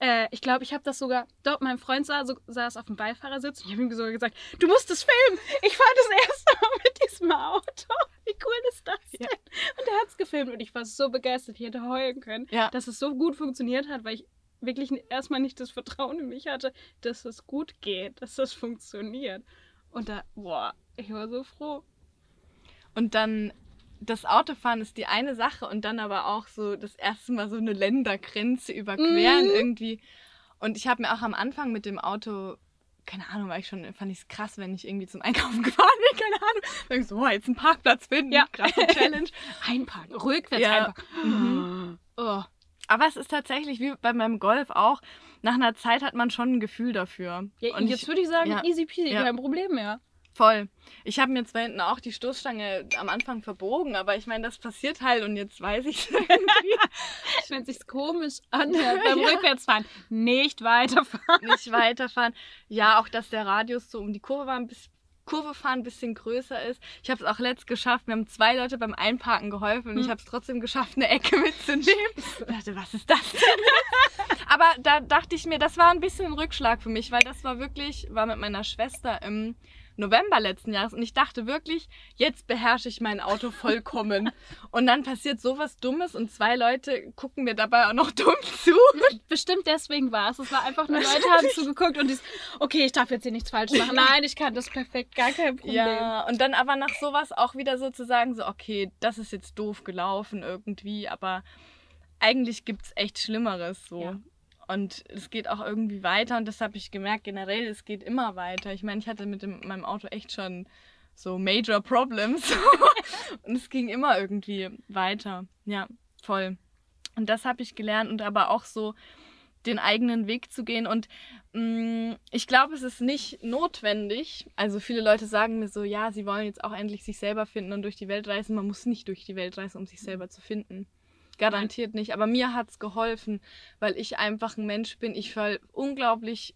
S2: Äh, ich glaube, ich habe das sogar. Dort, mein Freund sa so, saß auf dem Beifahrersitz. Und ich habe ihm sogar gesagt: Du musst es filmen. Ich fahre das erste Mal [laughs] mit diesem Auto. Wie cool ist das denn?
S1: Ja.
S2: Und er hat es gefilmt. Und ich war so begeistert. Ich hätte heulen können,
S1: Ja.
S2: dass es so gut funktioniert hat, weil ich wirklich erstmal nicht das Vertrauen in mich hatte, dass es gut geht, dass das funktioniert. Und da, boah, ich war so froh.
S1: Und dann das Autofahren ist die eine Sache und dann aber auch so das erste Mal so eine Ländergrenze überqueren
S2: Mhm.
S1: irgendwie. Und ich habe mir auch am Anfang mit dem Auto, keine Ahnung, war ich schon, fand ich es krass, wenn ich irgendwie zum Einkaufen [laughs] gefahren bin, keine Ahnung. Dann ich so, oh, jetzt einen Parkplatz finden,
S2: Ja.
S1: krasse Challenge. [laughs]
S2: Einparken, rückwärts
S1: Ja.
S2: einparken.
S1: Mhm.
S2: Oh.
S1: Aber es ist tatsächlich wie bei meinem Golf auch, nach einer Zeit hat man schon ein Gefühl dafür.
S2: Ja,
S1: und
S2: jetzt
S1: ich,
S2: würde ich sagen,
S1: ja.
S2: easy peasy,
S1: Ja.
S2: kein Problem mehr.
S1: Voll. Ich habe mir zwar hinten auch die Stoßstange am Anfang verbogen, aber ich meine, das passiert halt und jetzt weiß ich [laughs] irgendwie. [laughs]
S2: Wenn sich komisch anhört [laughs] beim ja. Rückwärtsfahren, nicht weiterfahren.
S1: Nicht weiterfahren. Ja, auch dass der Radius so um die Kurve war, ein bisschen, Kurve fahren ein bisschen größer ist. Ich habe es auch letzt geschafft. Wir haben zwei Leute beim Einparken geholfen und hm. ich habe es trotzdem geschafft, eine Ecke mitzunehmen. Ich dachte, was ist das denn? Aber da dachte ich mir, das war ein bisschen ein Rückschlag für mich, weil das war wirklich, war mit meiner Schwester im November letzten Jahres und ich dachte wirklich, jetzt beherrsche ich mein Auto vollkommen. [laughs] und dann passiert sowas Dummes und zwei Leute gucken mir dabei auch noch [laughs] dumm zu.
S2: Bestimmt deswegen war es. Es war einfach nur Leute haben zugeguckt und die okay, ich darf jetzt hier nichts falsch machen. [laughs] Nein, ich kann das perfekt, gar kein Problem.
S1: Ja, und dann aber nach sowas auch wieder sozusagen so, okay, das ist jetzt doof gelaufen irgendwie, aber eigentlich gibt es echt Schlimmeres so. Ja. Und es geht auch irgendwie weiter und das habe ich gemerkt, generell, es geht immer weiter. Ich meine, ich hatte mit dem, meinem Auto echt schon so Major Problems [laughs] und es ging immer irgendwie weiter. Ja, voll. Und das habe ich gelernt und aber auch so den eigenen Weg zu gehen. Und mh, mm, ich glaube, es ist nicht notwendig. Also viele Leute sagen mir so, ja, sie wollen jetzt auch endlich sich selber finden und durch die Welt reisen. Man muss nicht durch die Welt reisen, um sich selber zu finden. Garantiert nicht. Aber mir hat es geholfen, weil ich einfach ein Mensch bin. Ich falle unglaublich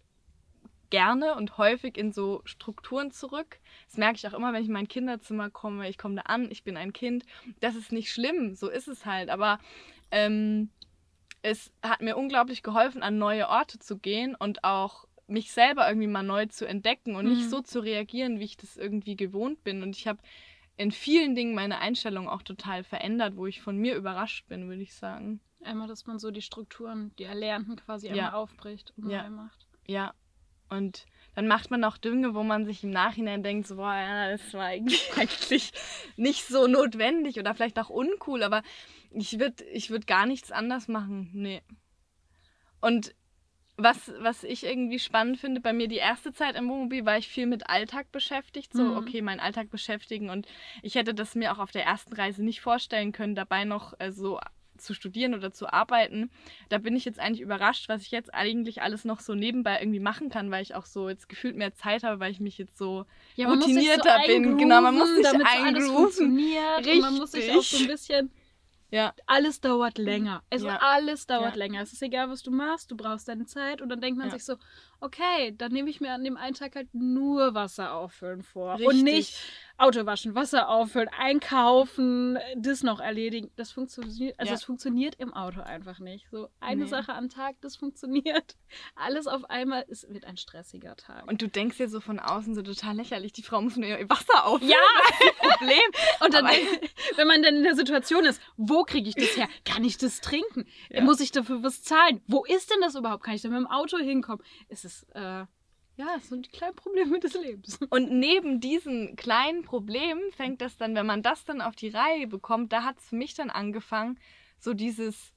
S1: gerne und häufig in so Strukturen zurück. Das merke ich auch immer, wenn ich in mein Kinderzimmer komme. Ich komme da an, ich bin ein Kind. Das ist nicht schlimm, so ist es halt. Aber ähm, es hat mir unglaublich geholfen, an neue Orte zu gehen und auch mich selber irgendwie mal neu zu entdecken und mhm. nicht so zu reagieren, wie ich das irgendwie gewohnt bin. Und ich habe in vielen Dingen meine Einstellung auch total verändert, wo ich von mir überrascht bin, würde ich sagen.
S2: Einmal, dass man so die Strukturen, die Erlernten quasi ja. einmal aufbricht und
S1: ja.
S2: neu macht.
S1: Ja. Und dann macht man auch Dinge, wo man sich im Nachhinein denkt, so, boah, ja, das war eigentlich, [laughs] nicht so notwendig oder vielleicht auch uncool, aber ich würde ich würd gar nichts anders machen. Nee. Und was, was ich irgendwie spannend finde, bei mir die erste Zeit im Wohnmobil war ich viel mit Alltag beschäftigt. So, mhm. okay, meinen Alltag beschäftigen. Und ich hätte das mir auch auf der ersten Reise nicht vorstellen können, dabei noch äh, so zu studieren oder zu arbeiten. Da bin ich jetzt eigentlich überrascht, was ich jetzt eigentlich alles noch so nebenbei irgendwie machen kann, weil ich auch so jetzt gefühlt mehr Zeit habe, weil ich mich jetzt so ja, routinierter so bin. Genau, man muss sich eingrooven. So.
S2: Richtig. man muss sich auch so ein bisschen ja. Alles dauert länger. Also ja. alles dauert ja. länger. Es ist egal, was du machst, du brauchst deine Zeit und dann denkt man ja. sich so, okay, dann nehme ich mir an dem einen Tag halt nur Wasser auffüllen vor. Richtig. Und nicht, Auto waschen, Wasser auffüllen, einkaufen, das noch erledigen. Das funktioniert, also ja. funktioniert im Auto einfach nicht. So eine nee. Sache am Tag, das funktioniert. [laughs] Alles auf einmal, es wird ein stressiger Tag.
S1: Und du denkst dir so von außen so total lächerlich, die Frau muss nur ihr Wasser auffüllen.
S2: Ja, [laughs] [laughs] Problem. Und dann, wenn man dann in der Situation ist, wo kriege ich das her? Kann ich das trinken? Ja. Muss ich dafür was zahlen? Wo ist denn das überhaupt? Kann ich da mit dem Auto hinkommen? Es ist äh, ja, das sind die kleinen Probleme des Lebens. [laughs]
S1: Und neben diesen kleinen Problemen fängt das dann, wenn man das dann auf die Reihe bekommt, da hat es für mich dann angefangen, so dieses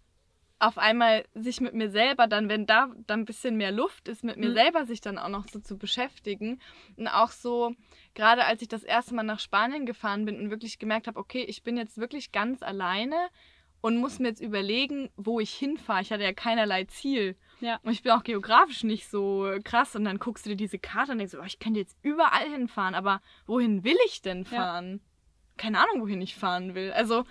S1: auf einmal sich mit mir selber dann, wenn da dann ein bisschen mehr Luft ist, mit mir mhm. selber sich dann auch noch so zu beschäftigen. Und auch so, gerade als ich das erste Mal nach Spanien gefahren bin und wirklich gemerkt habe, okay, ich bin jetzt wirklich ganz alleine und muss mir jetzt überlegen, wo ich hinfahre. Ich hatte ja keinerlei Ziel. Ja. Und ich bin auch geografisch nicht so krass. Und dann guckst du dir diese Karte und denkst, oh, ich könnte jetzt überall hinfahren, aber wohin will ich denn fahren? Ja. Keine Ahnung, wohin ich fahren will. Also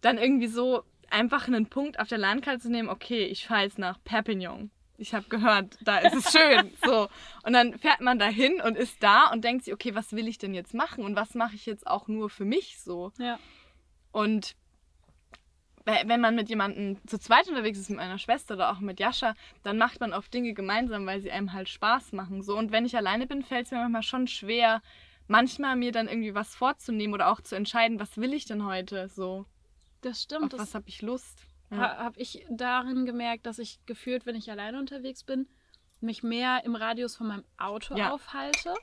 S1: dann irgendwie so einfach einen Punkt auf der Landkarte zu nehmen, okay, ich fahre jetzt nach Perpignan. Ich habe gehört, da ist es schön. [laughs] so. Und dann fährt man da hin und ist da und denkt sich, okay, was will ich denn jetzt machen? Und was mache ich jetzt auch nur für mich so?
S2: Ja.
S1: Und wenn man mit jemandem zu zweit unterwegs ist, mit meiner Schwester oder auch mit Jascha, dann macht man oft Dinge gemeinsam, weil sie einem halt Spaß machen. So. Und wenn ich alleine bin, fällt es mir manchmal schon schwer, manchmal mir dann irgendwie was vorzunehmen oder auch zu entscheiden, was will ich denn heute so.
S2: Das stimmt.
S1: Auf was habe ich Lust?
S2: Ja. Habe ich darin gemerkt, dass ich gefühlt, wenn ich alleine unterwegs bin, mich mehr im Radius von meinem Auto ja. aufhalte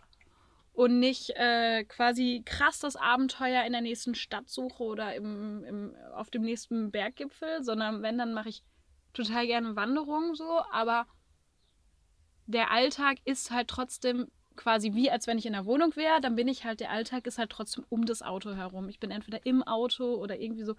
S2: und nicht äh, quasi krass das Abenteuer in der nächsten Stadt suche oder im, im, auf dem nächsten Berggipfel, sondern wenn, dann mache ich total gerne Wanderungen so, aber der Alltag ist halt trotzdem quasi wie, als wenn ich in der Wohnung wäre, dann bin ich halt, der Alltag ist halt trotzdem um das Auto herum. Ich bin entweder im Auto oder irgendwie so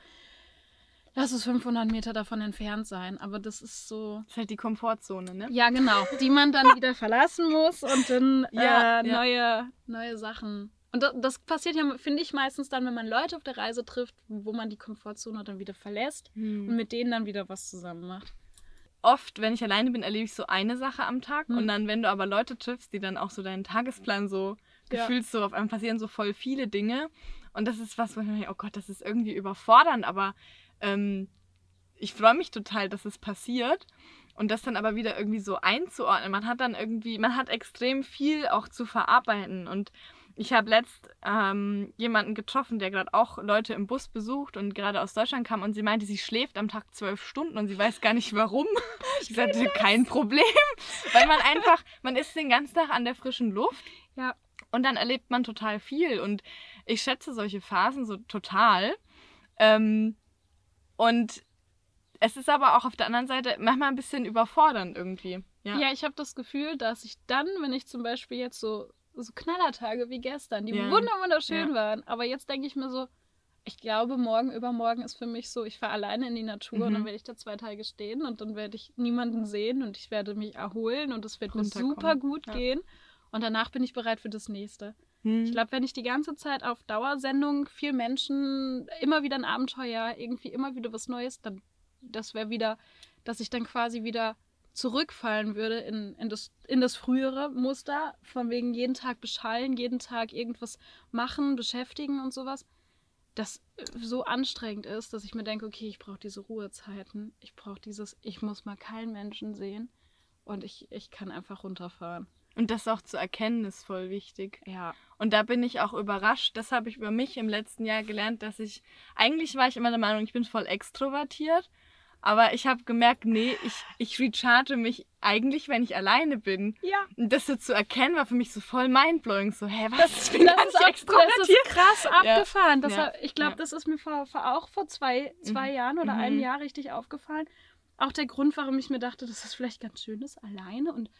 S2: lass es 500 Meter davon entfernt sein. Aber das ist so.
S1: Das ist halt die Komfortzone, ne?
S2: Ja, genau. Die man dann [laughs] wieder verlassen muss und dann
S1: Ja,
S2: äh,
S1: ja.
S2: neue, neue Sachen. Und das, das passiert ja, finde ich, meistens dann, wenn man Leute auf der Reise trifft, wo man die Komfortzone dann wieder verlässt und
S1: Hm.
S2: mit denen dann wieder was zusammen macht.
S1: Oft, wenn ich alleine bin, erlebe ich so eine Sache am Tag.
S2: Hm.
S1: Und dann, wenn du aber Leute triffst, die dann auch so deinen Tagesplan so
S2: Ja.
S1: gefühlt so, auf einmal passieren so voll viele Dinge. Und das ist was, wo ich mir denke, oh Gott, das ist irgendwie überfordernd, aber ähm, ich freue mich total, dass es passiert. Und das dann aber wieder irgendwie so einzuordnen. Man hat dann irgendwie, man hat extrem viel auch zu verarbeiten. Und ich habe letzt ähm, jemanden getroffen, der gerade auch Leute im Bus besucht und gerade aus Deutschland kam und sie meinte, sie schläft am Tag zwölf Stunden und sie weiß gar nicht warum. [laughs] Ich sagte, kein Problem. Weil man einfach, man ist den ganzen Tag an der frischen Luft
S2: Ja.
S1: und dann erlebt man total viel. Und ich schätze solche Phasen so total. Ähm, und es ist aber auch auf der anderen Seite manchmal ein bisschen überfordernd irgendwie. Ja.
S2: Ja, ich habe das Gefühl, dass ich dann, wenn ich zum Beispiel jetzt so, so Knallertage wie gestern, die
S1: Ja.
S2: wunder wunderschön
S1: Ja.
S2: waren, aber jetzt denke ich mir so, ich glaube, morgen übermorgen ist für mich so, ich fahre alleine in die Natur und dann
S1: Mhm.
S2: werde ich da zwei Tage stehen und dann werde ich niemanden sehen und ich werde mich erholen und es wird mir super gut
S1: Ja.
S2: gehen. Und danach bin ich bereit für das nächste.
S1: Hm.
S2: Ich glaube, wenn ich die ganze Zeit auf Dauersendung viel Menschen, immer wieder ein Abenteuer, irgendwie immer wieder was Neues, dann das wäre wieder, dass ich dann quasi wieder zurückfallen würde in, in, das, in das frühere Muster, von wegen jeden Tag beschallen, jeden Tag irgendwas machen, beschäftigen und sowas, das äh, so anstrengend ist, dass ich mir denke, okay, ich brauche diese Ruhezeiten, ich brauche dieses, ich muss mal keinen Menschen sehen und ich, ich kann einfach runterfahren.
S1: Und das auch zu erkennen ist voll wichtig.
S2: Ja.
S1: Und da bin ich auch überrascht. Das habe ich über mich im letzten Jahr gelernt, dass ich, eigentlich war ich immer der Meinung, ich bin voll extrovertiert. Aber ich habe gemerkt, nee, ich, ich recharge mich eigentlich, wenn ich alleine bin.
S2: Ja.
S1: Und das so zu erkennen, war für mich so voll mindblowing. So, hä, was? ich bin
S2: das ist,
S1: extrovertiert.
S2: das ist krass abgefahren. Das
S1: Ja.
S2: war, ich glaube,
S1: Ja.
S2: das ist mir vor, vor auch vor zwei, zwei
S1: Mhm.
S2: Jahren oder
S1: Mhm.
S2: einem Jahr richtig aufgefallen. Auch der Grund, warum ich mir dachte, dass das vielleicht ganz schön ist, alleine. Und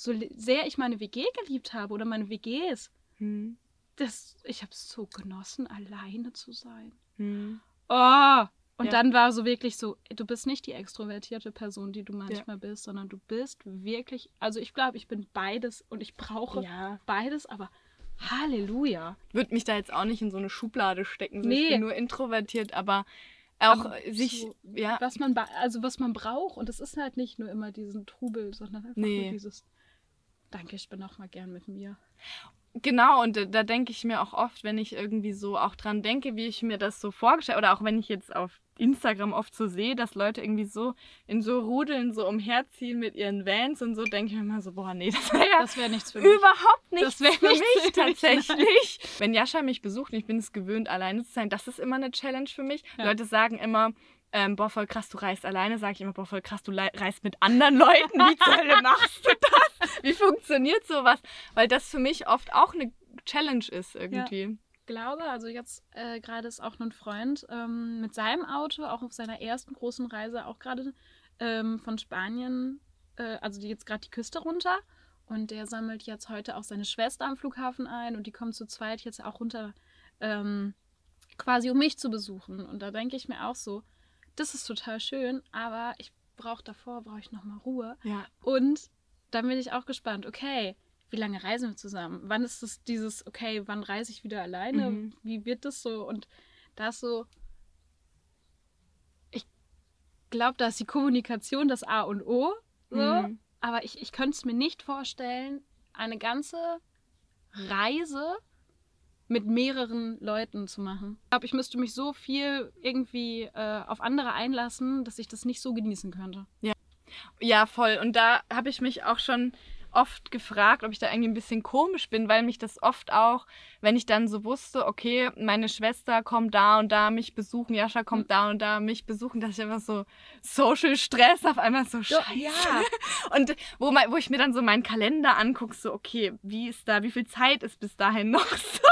S2: so sehr ich meine WG geliebt habe oder meine WGs,
S1: Hm,
S2: das, ich habe es so genossen, alleine zu sein.
S1: hm.
S2: Oh! Und
S1: Ja.
S2: dann war so wirklich so, du bist nicht die extrovertierte Person, die du manchmal bist, sondern du bist wirklich, also ich glaube, ich bin beides und ich brauche
S1: Ja.
S2: beides, aber Halleluja.
S1: Würde mich da jetzt auch nicht in so eine Schublade stecken. So, Ich
S2: Nee.
S1: bin nur introvertiert, aber auch
S2: Aber
S1: sich,
S2: so,
S1: ja,
S2: was man also was man braucht und es ist halt nicht nur immer diesen Trubel, sondern einfach
S1: Nee.
S2: nur dieses Danke, ich bin auch mal gern mit mir.
S1: Genau, und da, da denke ich mir auch oft, wenn ich irgendwie so auch dran denke, wie ich mir das so vorgestellt oder auch wenn ich jetzt auf Instagram oft so sehe, dass Leute irgendwie so in so Rudeln so umherziehen mit ihren Vans und so, denke ich mir immer so, boah, nee, [laughs] das wäre ja
S2: Das wäre nichts für mich.
S1: überhaupt nichts
S2: Das wär
S1: für
S2: nichts
S1: mich
S2: für
S1: tatsächlich. Wenn Jascha mich besucht und ich bin es gewöhnt, alleine zu sein, das ist immer eine Challenge für mich.
S2: Ja.
S1: Leute sagen immer, ähm, boah, voll krass, du reist alleine, sage ich immer, boah, voll krass, du reist mit anderen Leuten. Wie zur Hölle machst du das? Wie funktioniert sowas? Weil das für mich oft auch eine Challenge ist irgendwie.
S2: glaube, also jetzt äh, gerade ist auch ein Freund ähm, mit seinem Auto, auch auf seiner ersten großen Reise, auch gerade ähm, von Spanien, äh, also die jetzt gerade die Küste runter. Und der sammelt jetzt heute auch seine Schwester am Flughafen ein und die kommt zu zweit jetzt auch runter, ähm, quasi um mich zu besuchen. Und da denke ich mir auch so, das ist total schön, aber ich brauche davor, brauche ich nochmal Ruhe.
S1: Ja.
S2: Und dann bin ich auch gespannt, okay, wie lange reisen wir zusammen? Wann ist es dieses, okay, wann reise ich wieder alleine?
S1: Mhm.
S2: Wie wird das so? Und da ist so, ich glaube, da ist die Kommunikation das A und O. So.
S1: Mhm.
S2: Aber ich, ich könnte es mir nicht vorstellen, eine ganze Reise mit mehreren Leuten zu machen. Ich glaube, ich müsste mich so viel irgendwie äh, auf andere einlassen, dass ich das nicht so genießen könnte.
S1: Ja, voll. Und da habe ich mich auch schon oft gefragt, ob ich da irgendwie ein bisschen komisch bin, weil mich das oft auch, wenn ich dann so wusste, okay, meine Schwester kommt da und da mich besuchen, Jascha kommt
S2: Hm.
S1: da und da mich besuchen, dass ich einfach so Social Stress auf einmal so scheiße.
S2: ja.
S1: Und wo, mein, wo ich mir dann so meinen Kalender angucke, so, okay, wie ist da, wie viel Zeit ist bis dahin noch? So.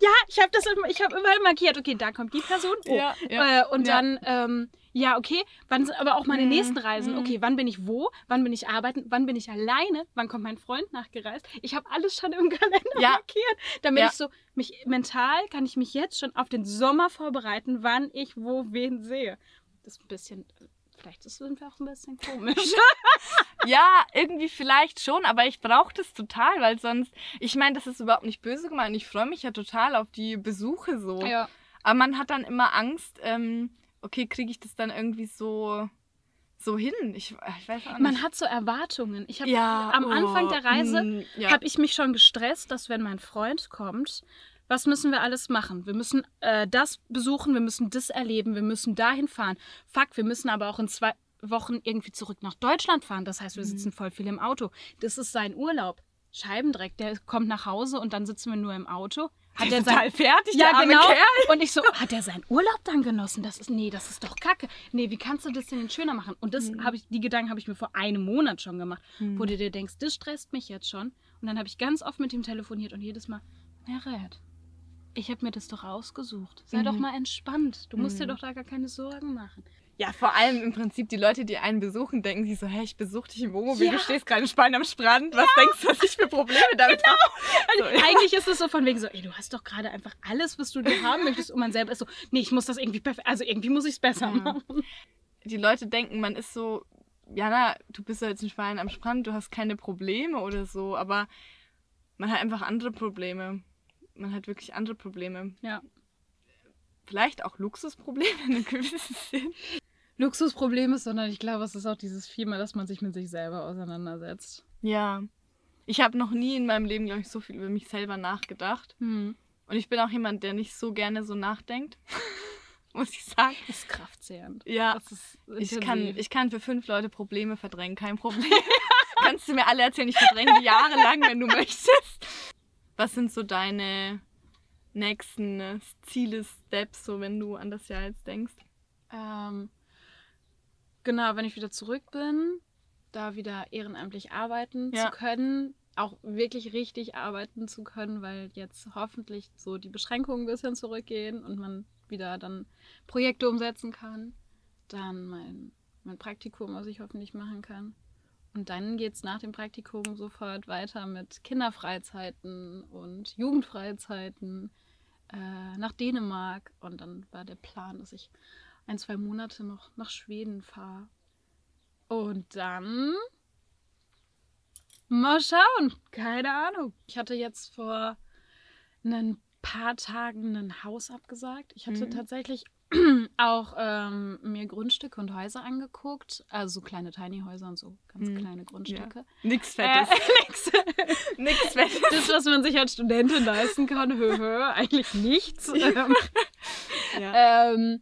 S2: Ja, ich habe das immer, ich habe überall markiert, okay, da kommt die Person. Oh.
S1: Ja, ja.
S2: Äh, und
S1: Ja.
S2: dann, ähm, ja, okay, wann sind aber auch meine
S1: Mhm,
S2: nächsten Reisen?
S1: mhm.
S2: Okay, wann bin ich wo? Wann bin ich arbeiten? Wann bin ich alleine? Wann kommt mein Freund nachgereist? Ich habe alles schon im [laughs] Kalender
S1: Ja.
S2: markiert, damit ich so, mich mental kann ich mich jetzt schon auf den Sommer vorbereiten, wann ich wo wen sehe. Das ist ein bisschen, vielleicht sind wir auch ein bisschen komisch. [laughs]
S1: Ja, irgendwie vielleicht schon, aber ich brauche das total, weil sonst, ich meine, das ist überhaupt nicht böse gemeint. Ich freue mich ja total auf die Besuche so.
S2: ja.
S1: Aber man hat dann immer Angst, ähm, okay, kriege ich das dann irgendwie so, so hin? Ich, ich weiß auch nicht.
S2: Man hat so Erwartungen. Ich habe
S1: ja,
S2: am
S1: oh,
S2: Anfang der Reise
S1: mm, ja.
S2: habe ich mich schon gestresst, dass wenn mein Freund kommt, was müssen wir alles machen? Wir müssen äh, das besuchen, wir müssen das erleben, wir müssen dahin fahren. Fuck, wir müssen aber auch in zwei Wochen irgendwie zurück nach Deutschland fahren. Das heißt, wir
S1: Mhm.
S2: sitzen voll viel im Auto. Das ist sein Urlaub. Scheibendreck, der kommt nach Hause und dann sitzen wir nur im Auto. Hat er
S1: total
S2: sein
S1: fertig,
S2: ja,
S1: der
S2: genau.
S1: Kerl.
S2: Und ich so, hat er seinen Urlaub dann genossen? Das ist, nee, das ist doch kacke. Nee, wie kannst du das denn schöner machen? Und das
S1: Mhm.
S2: habe ich, die Gedanken habe ich mir vor einem Monat schon gemacht,
S1: Mhm.
S2: wo du dir denkst, das stresst mich jetzt schon. Und dann habe ich ganz oft mit ihm telefoniert und jedes Mal, Merit, ich habe mir das doch ausgesucht. Sei
S1: Mhm.
S2: doch mal entspannt. Du musst dir
S1: Mhm.
S2: doch da gar keine Sorgen machen.
S1: Ja, vor allem im Prinzip die Leute, die einen besuchen, denken sich so, hey, ich besuche dich im Wohnmobil,
S2: Ja.
S1: du stehst gerade in Spanien am Strand, was denkst du, was ich für Probleme [laughs] damit habe?
S2: Also
S1: So, ja.
S2: eigentlich ist es so von wegen so, ey, du hast doch gerade einfach alles, was du dir haben möchtest. Und man selber ist so, nee, ich muss das irgendwie perfekt, also irgendwie muss ich es besser
S1: Ja.
S2: machen.
S1: Die Leute denken, man ist so, Jana, du bist ja jetzt in Spanien am Strand, du hast keine Probleme oder so, aber man hat einfach andere Probleme. Man hat wirklich andere Probleme.
S2: Ja.
S1: Vielleicht auch Luxusprobleme in einem gewissen [laughs] Sinn.
S2: Luxusproblem ist, sondern ich glaube, es ist auch dieses Vielmal, dass man sich mit sich selber auseinandersetzt.
S1: Ja. Ich habe noch nie in meinem Leben, glaube ich, so viel über mich selber nachgedacht.
S2: Hm.
S1: Und ich bin auch jemand, der nicht so gerne so nachdenkt. [laughs] Muss ich sagen.
S2: Das ist kraftzehrend.
S1: Ja.
S2: Ist
S1: Ich kann, ich kann für fünf Leute Probleme verdrängen, kein Problem. [laughs] Kannst du mir alle erzählen, ich verdränge die jahrelang, wenn du möchtest. Was sind so deine nächsten äh, Ziele, Steps, so wenn du an das Jahr jetzt denkst?
S2: Ähm, genau, wenn ich wieder zurück bin, da wieder ehrenamtlich arbeiten
S1: Ja.
S2: zu können, auch wirklich richtig arbeiten zu können, weil jetzt hoffentlich so die Beschränkungen ein bisschen zurückgehen und man wieder dann Projekte umsetzen kann. Dann mein, mein Praktikum, was ich hoffentlich machen kann. Und dann geht es nach dem Praktikum sofort weiter mit Kinderfreizeiten und Jugendfreizeiten äh, nach Dänemark. Und dann war der Plan, dass ich ein, zwei Monate noch nach Schweden fahre. Und dann mal schauen. Keine Ahnung. Ich hatte jetzt vor ein paar Tagen ein Haus abgesagt. Ich hatte
S1: Mhm.
S2: tatsächlich [clears throat] auch ähm, mir Grundstücke und Häuser angeguckt. Also so kleine Tiny-Häuser und so ganz
S1: Mhm.
S2: kleine Grundstücke.
S1: Nix
S2: Äh,
S1: Fettes. [laughs]
S2: nix. [laughs]
S1: Nix Fettes.
S2: Das, was man sich als Studentin leisten kann, hö, hö, eigentlich nichts. Ähm, [laughs]
S1: Ja.
S2: ähm,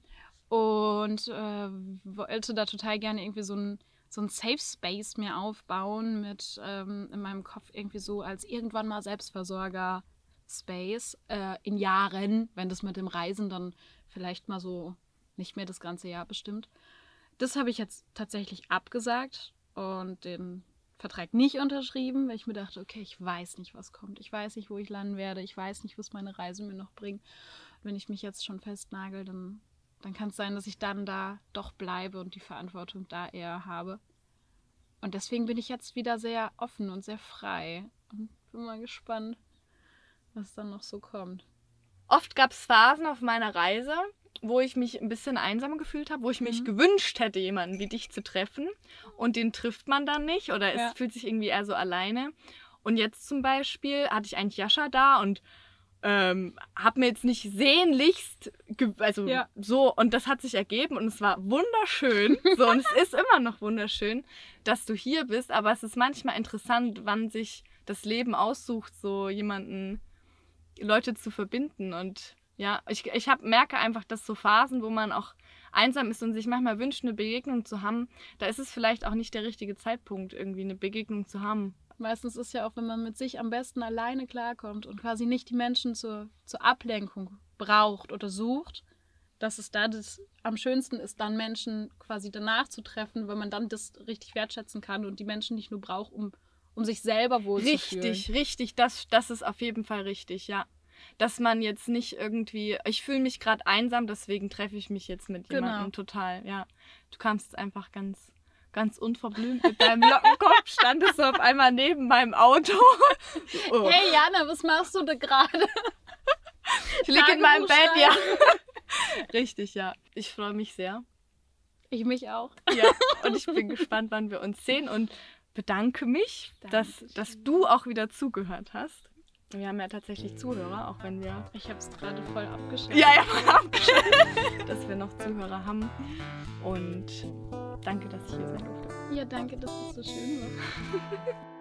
S2: und äh, wollte da total gerne irgendwie so ein, so ein Safe Space mir aufbauen mit ähm, in meinem Kopf irgendwie so als irgendwann mal Selbstversorger Space äh, in Jahren, wenn das mit dem Reisen dann vielleicht mal so nicht mehr das ganze Jahr bestimmt. Das habe ich jetzt tatsächlich abgesagt und den Vertrag nicht unterschrieben, weil ich mir dachte, okay, ich weiß nicht, was kommt. Ich weiß nicht, wo ich landen werde. Ich weiß nicht, was meine Reise mir noch bringt. Wenn ich mich jetzt schon festnagel, dann, dann kann es sein, dass ich dann da doch bleibe und die Verantwortung da eher habe. Und deswegen bin ich jetzt wieder sehr offen und sehr frei. Und bin mal gespannt, was dann noch so kommt.
S1: Oft gab es Phasen auf meiner Reise, wo ich mich ein bisschen einsam gefühlt habe, wo ich mich
S2: Mhm.
S1: gewünscht hätte, jemanden wie dich zu treffen. Und den trifft man dann nicht oder es
S2: Ja.
S1: fühlt sich irgendwie eher so alleine. Und jetzt zum Beispiel hatte ich eigentlich Jascha da und ähm, habe mir jetzt nicht sehnlichst, also
S2: Ja.
S1: so, und das hat sich ergeben und es war wunderschön. [laughs] so, und es ist immer noch wunderschön, dass du hier bist, aber es ist manchmal interessant, wann sich das Leben aussucht, so jemanden Leute zu verbinden. Und ja, ich, ich hab, merke einfach, dass so Phasen, wo man auch einsam ist und sich manchmal wünscht, eine Begegnung zu haben, da ist es vielleicht auch nicht der richtige Zeitpunkt, irgendwie eine Begegnung zu haben.
S2: Meistens ist ja auch, wenn man mit sich am besten alleine klarkommt und quasi nicht die Menschen zur, zur Ablenkung braucht oder sucht, dass es da das am schönsten ist, dann Menschen quasi danach zu treffen, weil man dann das richtig wertschätzen kann und die Menschen nicht nur braucht, um, um sich selber wohlzufühlen.
S1: Richtig, richtig, das, das ist auf jeden Fall richtig, ja. Dass man jetzt nicht irgendwie, ich fühle mich gerade einsam, deswegen treffe ich mich jetzt mit
S2: Genau.
S1: jemandem total, ja. Du kamst einfach ganz, ganz unverblümt mit deinem Lockenkopf, standest so auf einmal neben meinem Auto. Oh. [laughs]
S2: Hey Jana, was machst du da gerade?
S1: Ich liege in meinem Bett, ja. [laughs] Richtig, ja. Ich freue mich sehr.
S2: Ich mich auch.
S1: Ja, und ich bin [laughs] gespannt, wann wir uns sehen und bedanke mich, dass,
S2: Dankeschön.
S1: dass du auch wieder zugehört hast. Wir haben ja tatsächlich Zuhörer, auch wenn wir.
S2: Ich habe es gerade voll abgeschaltet.
S1: Ja, ja, voll abgeschaltet, [laughs] dass wir noch Zuhörer haben. Und danke, dass ich hier sein durfte.
S2: Ja, danke, dass es so schön war. [laughs]